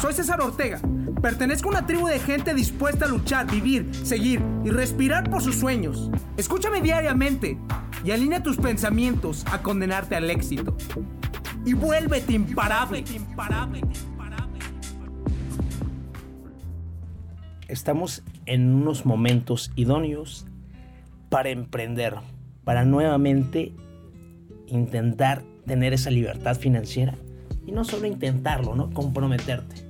Soy César Ortega. Pertenezco a una tribu de gente dispuesta a luchar, vivir, seguir y respirar por sus sueños. Escúchame diariamente y alinea tus pensamientos a condenarte al éxito. Y vuélvete imparable. Estamos en unos momentos idóneos para emprender, para nuevamente intentar tener esa libertad financiera y no solo intentarlo, ¿no? Comprometerte.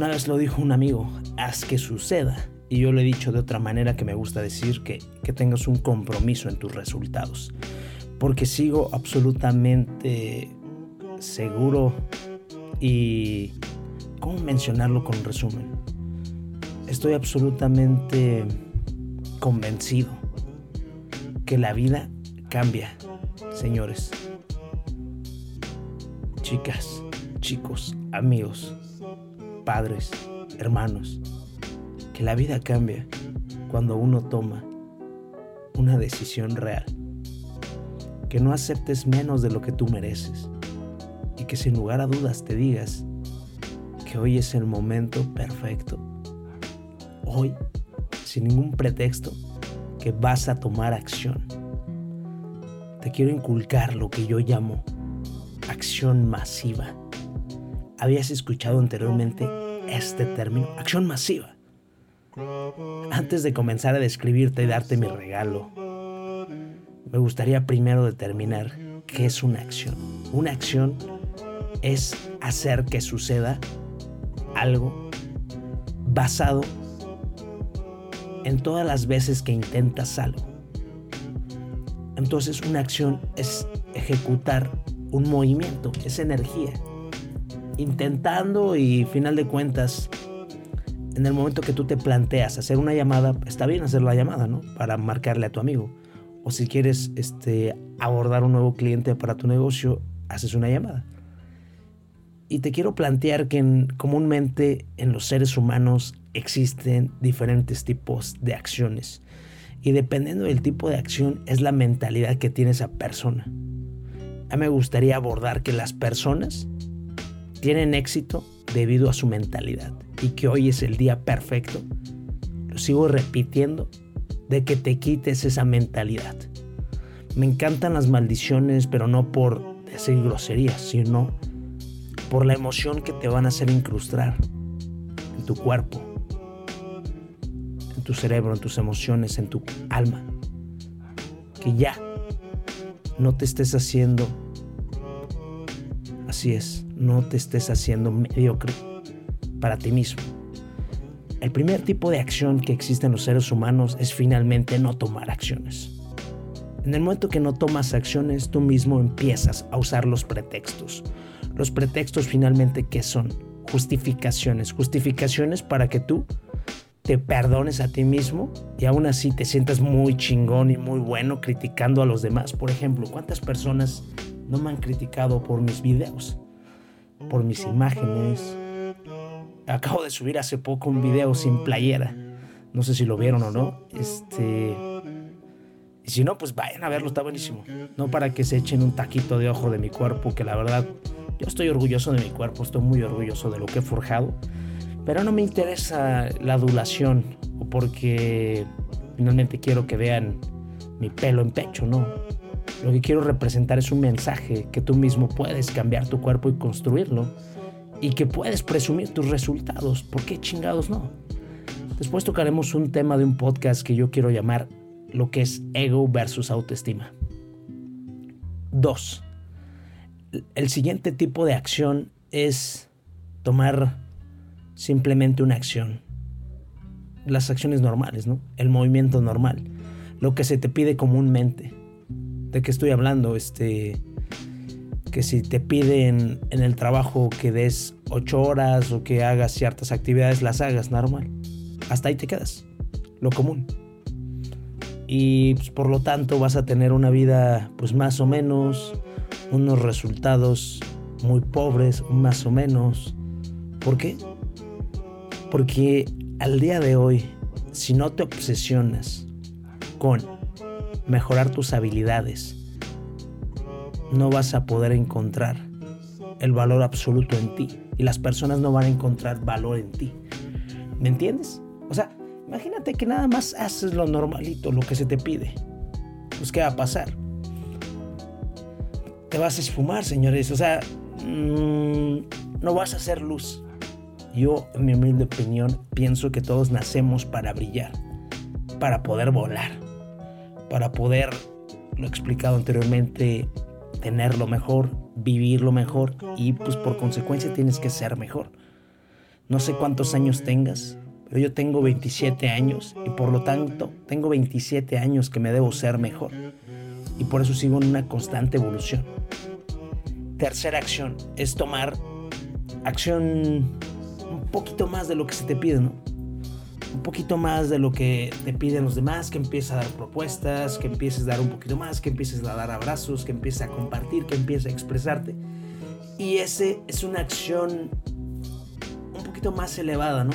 Una vez lo dijo un amigo, haz que suceda. Y yo le he dicho de otra manera que me gusta decir que, que tengas un compromiso en tus resultados. Porque sigo absolutamente seguro y... ¿Cómo mencionarlo con resumen? Estoy absolutamente convencido que la vida cambia, señores. Chicas, chicos, amigos, padres, hermanos, que la vida cambia cuando uno toma una decisión real. Que no aceptes menos de lo que tú mereces y que sin lugar a dudas te digas que hoy es el momento perfecto. Hoy, sin ningún pretexto, que vas a tomar acción. Te quiero inculcar lo que yo llamo acción masiva. ¿Habías escuchado anteriormente este término? Acción masiva. Antes de comenzar a describirte y darte mi regalo, me gustaría primero determinar qué es una acción. Una acción es hacer que suceda algo basado en todas las veces que intentas algo. Entonces una acción es ejecutar un movimiento, es energía. Intentando y final de cuentas, en el momento que tú te planteas hacer una llamada, está bien hacer la llamada, ¿no? Para marcarle a tu amigo. O si quieres este, abordar un nuevo cliente para tu negocio, haces una llamada. Y te quiero plantear que comúnmente en los seres humanos existen diferentes tipos de acciones. Y dependiendo del tipo de acción es la mentalidad que tiene esa persona. A mí me gustaría abordar que las personas tienen éxito debido a su mentalidad y que hoy es el día perfecto. Lo sigo repitiendo de que te quites esa mentalidad. Me encantan las maldiciones, pero no por decir groserías, sino por la emoción que te van a hacer incrustar en tu cuerpo, en tu cerebro, en tus emociones, en tu alma. Que ya no te estés haciendo, así es, no te estés haciendo mediocre para ti mismo. El primer tipo de acción que existe en los seres humanos es finalmente no tomar acciones. En el momento que no tomas acciones, tú mismo empiezas a usar los pretextos. Los pretextos finalmente, ¿qué son? Justificaciones. Justificaciones para que tú te perdones a ti mismo y aún así te sientas muy chingón y muy bueno criticando a los demás. Por ejemplo, ¿cuántas personas no me han criticado por mis videos? Por mis imágenes. Acabo de subir hace poco un video sin playera. No sé si lo vieron o no. Este. Y si no, pues vayan a verlo, está buenísimo. No para que se echen un taquito de ojo de mi cuerpo, que la verdad, yo estoy orgulloso de mi cuerpo, estoy muy orgulloso de lo que he forjado. Pero no me interesa la adulación o porque finalmente quiero que vean mi pelo en pecho, no. Lo que quiero representar es un mensaje que tú mismo puedes cambiar tu cuerpo y construirlo y que puedes presumir tus resultados. ¿Por qué chingados no? Después tocaremos un tema de un podcast que yo quiero llamar lo que es ego versus autoestima. 2. El siguiente tipo de acción es tomar simplemente una acción. Las acciones normales, ¿no? El movimiento normal. Lo que se te pide comúnmente. ¿De qué estoy hablando? Este. Que si te piden en el trabajo que des ocho horas o que hagas ciertas actividades, las hagas normal. Hasta ahí te quedas. Lo común. Y pues, por lo tanto vas a tener una vida, pues más o menos, unos resultados muy pobres, más o menos. ¿Por qué? Porque al día de hoy, si no te obsesionas con mejorar tus habilidades, no vas a poder encontrar el valor absoluto en ti y las personas no van a encontrar valor en ti. ¿Me entiendes? O sea, imagínate que nada más haces lo normalito, lo que se te pide. Pues, ¿qué va a pasar? Te vas a esfumar, señores. O sea, mm, no vas a hacer luz. Yo, en mi humilde opinión, pienso que todos nacemos para brillar, para poder volar, para poder, lo explicado anteriormente, tener lo mejor, vivir lo mejor y pues por consecuencia tienes que ser mejor. No sé cuántos años tengas, pero yo tengo 27 años y por lo tanto tengo 27 años que me debo ser mejor. Y por eso sigo en una constante evolución. Tercera acción es tomar acción un poquito más de lo que se te pide, ¿no? Un poquito más de lo que te piden los demás, que empieces a dar propuestas, que empieces a dar un poquito más, que empieces a dar abrazos, que empieces a compartir, que empieces a expresarte. Y ese es una acción un poquito más elevada, ¿no?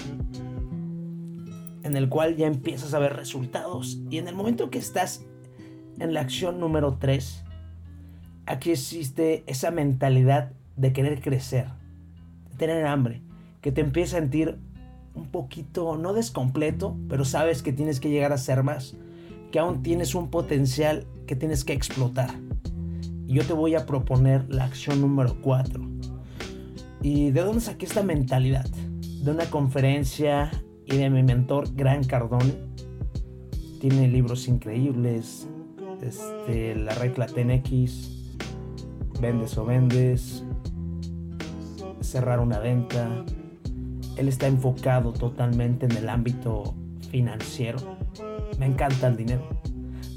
En el cual ya empiezas a ver resultados. Y en el momento que estás en la acción número 3, aquí existe esa mentalidad de querer crecer, de tener hambre, que te empieza a sentir un poquito, no descompleto, pero sabes que tienes que llegar a ser más, que aún tienes un potencial que tienes que explotar. Y yo te voy a proponer la acción número 4. ¿Y de dónde saqué esta mentalidad? De una conferencia y de mi mentor, Gran Cardone. Tiene libros increíbles. Este, la regla TNX, Vendes o Vendes, Cerrar una venta, él está enfocado totalmente en el ámbito financiero. Me encanta el dinero,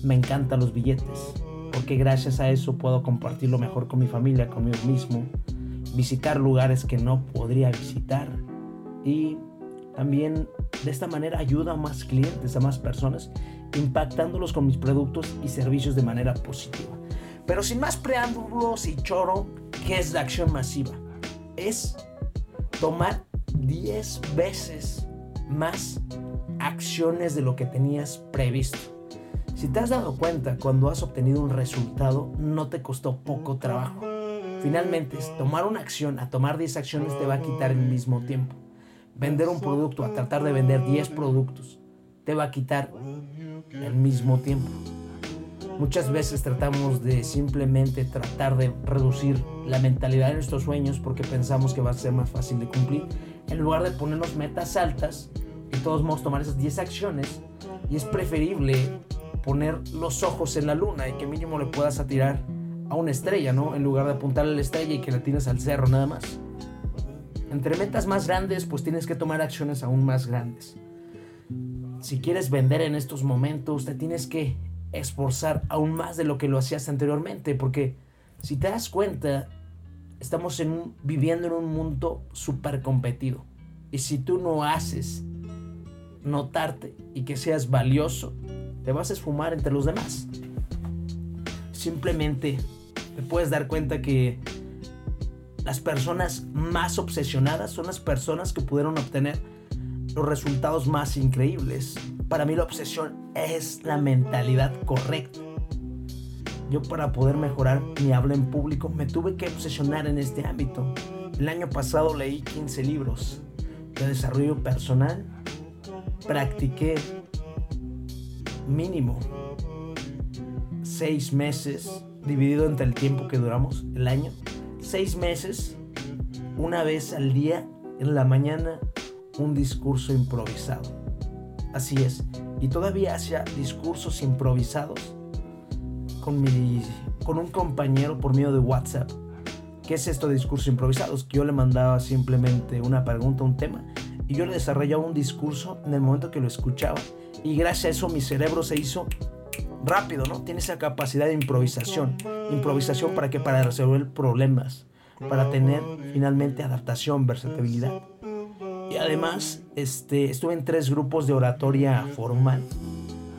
me encantan los billetes, porque gracias a eso puedo compartirlo mejor con mi familia, conmigo mismo, visitar lugares que no podría visitar y también de esta manera ayuda a más clientes, a más personas, impactándolos con mis productos y servicios de manera positiva. Pero sin más preámbulos y choro, ¿qué es la acción masiva? Es tomar 10 veces más acciones de lo que tenías previsto. Si te has dado cuenta, cuando has obtenido un resultado, no te costó poco trabajo. Finalmente, tomar una acción a tomar 10 acciones te va a quitar el mismo tiempo. Vender un producto a tratar de vender 10 productos te va a quitar el mismo tiempo. Muchas veces tratamos de simplemente tratar de reducir la mentalidad de nuestros sueños porque pensamos que va a ser más fácil de cumplir en lugar de ponernos metas altas y todos modos tomar esas 10 acciones y es preferible poner los ojos en la luna y que mínimo le puedas atirar a una estrella, ¿no? En lugar de apuntarle a la estrella y que la tires al cerro nada más. Entre metas más grandes, pues tienes que tomar acciones aún más grandes. Si quieres vender en estos momentos, te tienes que esforzar aún más de lo que lo hacías anteriormente, porque si te das cuenta, estamos en viviendo en un mundo súper competido. Y si tú no haces notarte y que seas valioso, te vas a esfumar entre los demás. Simplemente te puedes dar cuenta que las personas más obsesionadas son las personas que pudieron obtener los resultados más increíbles. Para mí la obsesión es la mentalidad correcta yo para poder mejorar mi habla en público me tuve que obsesionar en este ámbito. El año pasado leí 15 libros de desarrollo personal. Practiqué mínimo 6 meses, dividido entre el tiempo que duramos, el año. 6 meses, una vez al día, en la mañana, un discurso improvisado. Así es. Y todavía hacía discursos improvisados con, mi, con un compañero por medio de WhatsApp. ¿Qué es esto de discursos improvisados? Que yo le mandaba simplemente una pregunta, un tema, y yo le desarrollaba un discurso en el momento que lo escuchaba. Y gracias a eso mi cerebro se hizo rápido, ¿no? Tiene esa capacidad de improvisación. Improvisación para que Para resolver problemas, para tener finalmente adaptación, versatilidad. Y además, este, estuve en tres grupos de oratoria formal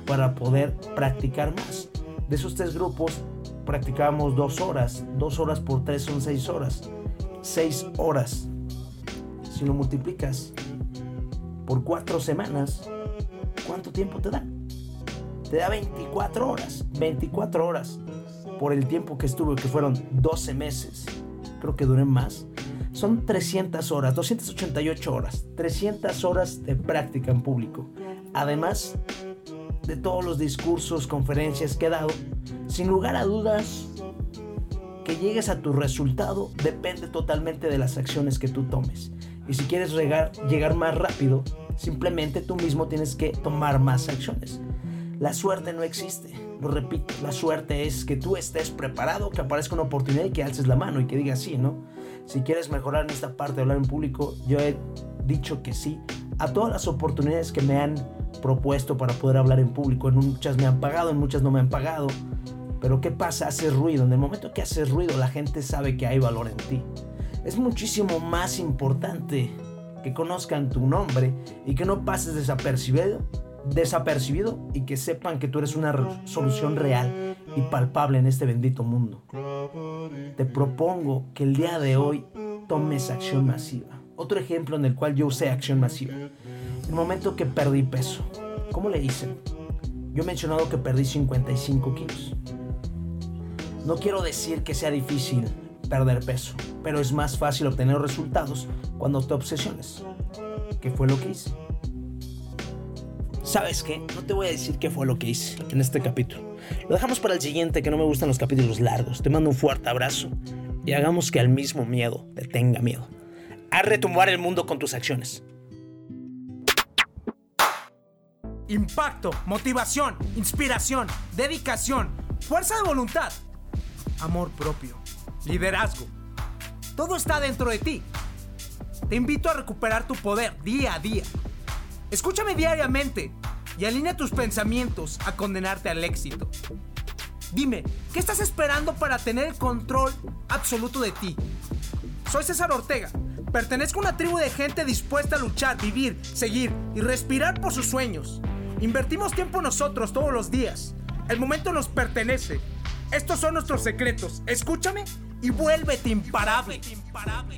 para poder practicar más. De esos tres grupos practicábamos dos horas. Dos horas por tres son seis horas. Seis horas. Si lo multiplicas por cuatro semanas, ¿cuánto tiempo te da? Te da 24 horas. 24 horas por el tiempo que estuve, que fueron 12 meses. creo que duré más. Son 300 horas, 288 horas, 300 horas de práctica en público. Además de todos los discursos, conferencias que he dado, sin lugar a dudas, que llegues a tu resultado depende totalmente de las acciones que tú tomes. Y si quieres llegar, llegar más rápido, simplemente tú mismo tienes que tomar más acciones. La suerte no existe, lo repito, la suerte es que tú estés preparado, que aparezca una oportunidad y que alces la mano y que digas sí, ¿no? Si quieres mejorar en esta parte de hablar en público, yo he dicho que sí a todas las oportunidades que me han propuesto para poder hablar en público. En muchas me han pagado, en muchas no me han pagado. Pero ¿qué pasa? Haces ruido. En el momento que haces ruido, la gente sabe que hay valor en ti. Es muchísimo más importante que conozcan tu nombre y que no pases desapercibido desapercibido y que sepan que tú eres una solución real y palpable en este bendito mundo. Te propongo que el día de hoy tomes acción masiva. Otro ejemplo en el cual yo usé acción masiva. El momento que perdí peso. ¿Cómo le hice? Yo he mencionado que perdí 55 kilos. No quiero decir que sea difícil perder peso, pero es más fácil obtener resultados cuando te obsesiones. ¿Qué fue lo que hice? ¿Sabes qué? No te voy a decir qué fue lo que hice en este capítulo. Lo dejamos para el siguiente, que no me gustan los capítulos largos. Te mando un fuerte abrazo y hagamos que al mismo miedo te tenga miedo. A retumbar el mundo con tus acciones. Impacto, motivación, inspiración, dedicación, fuerza de voluntad, amor propio, liderazgo. Todo está dentro de ti. Te invito a recuperar tu poder día a día Escúchame diariamente y alinea tus pensamientos a condenarte al éxito. Dime, ¿qué estás esperando para tener el control absoluto de ti? Soy César Ortega. Pertenezco a una tribu de gente dispuesta a luchar, vivir, seguir y respirar por sus sueños. Invertimos tiempo nosotros todos los días. El momento nos pertenece. Estos son nuestros secretos. Escúchame y vuélvete imparable. imparable.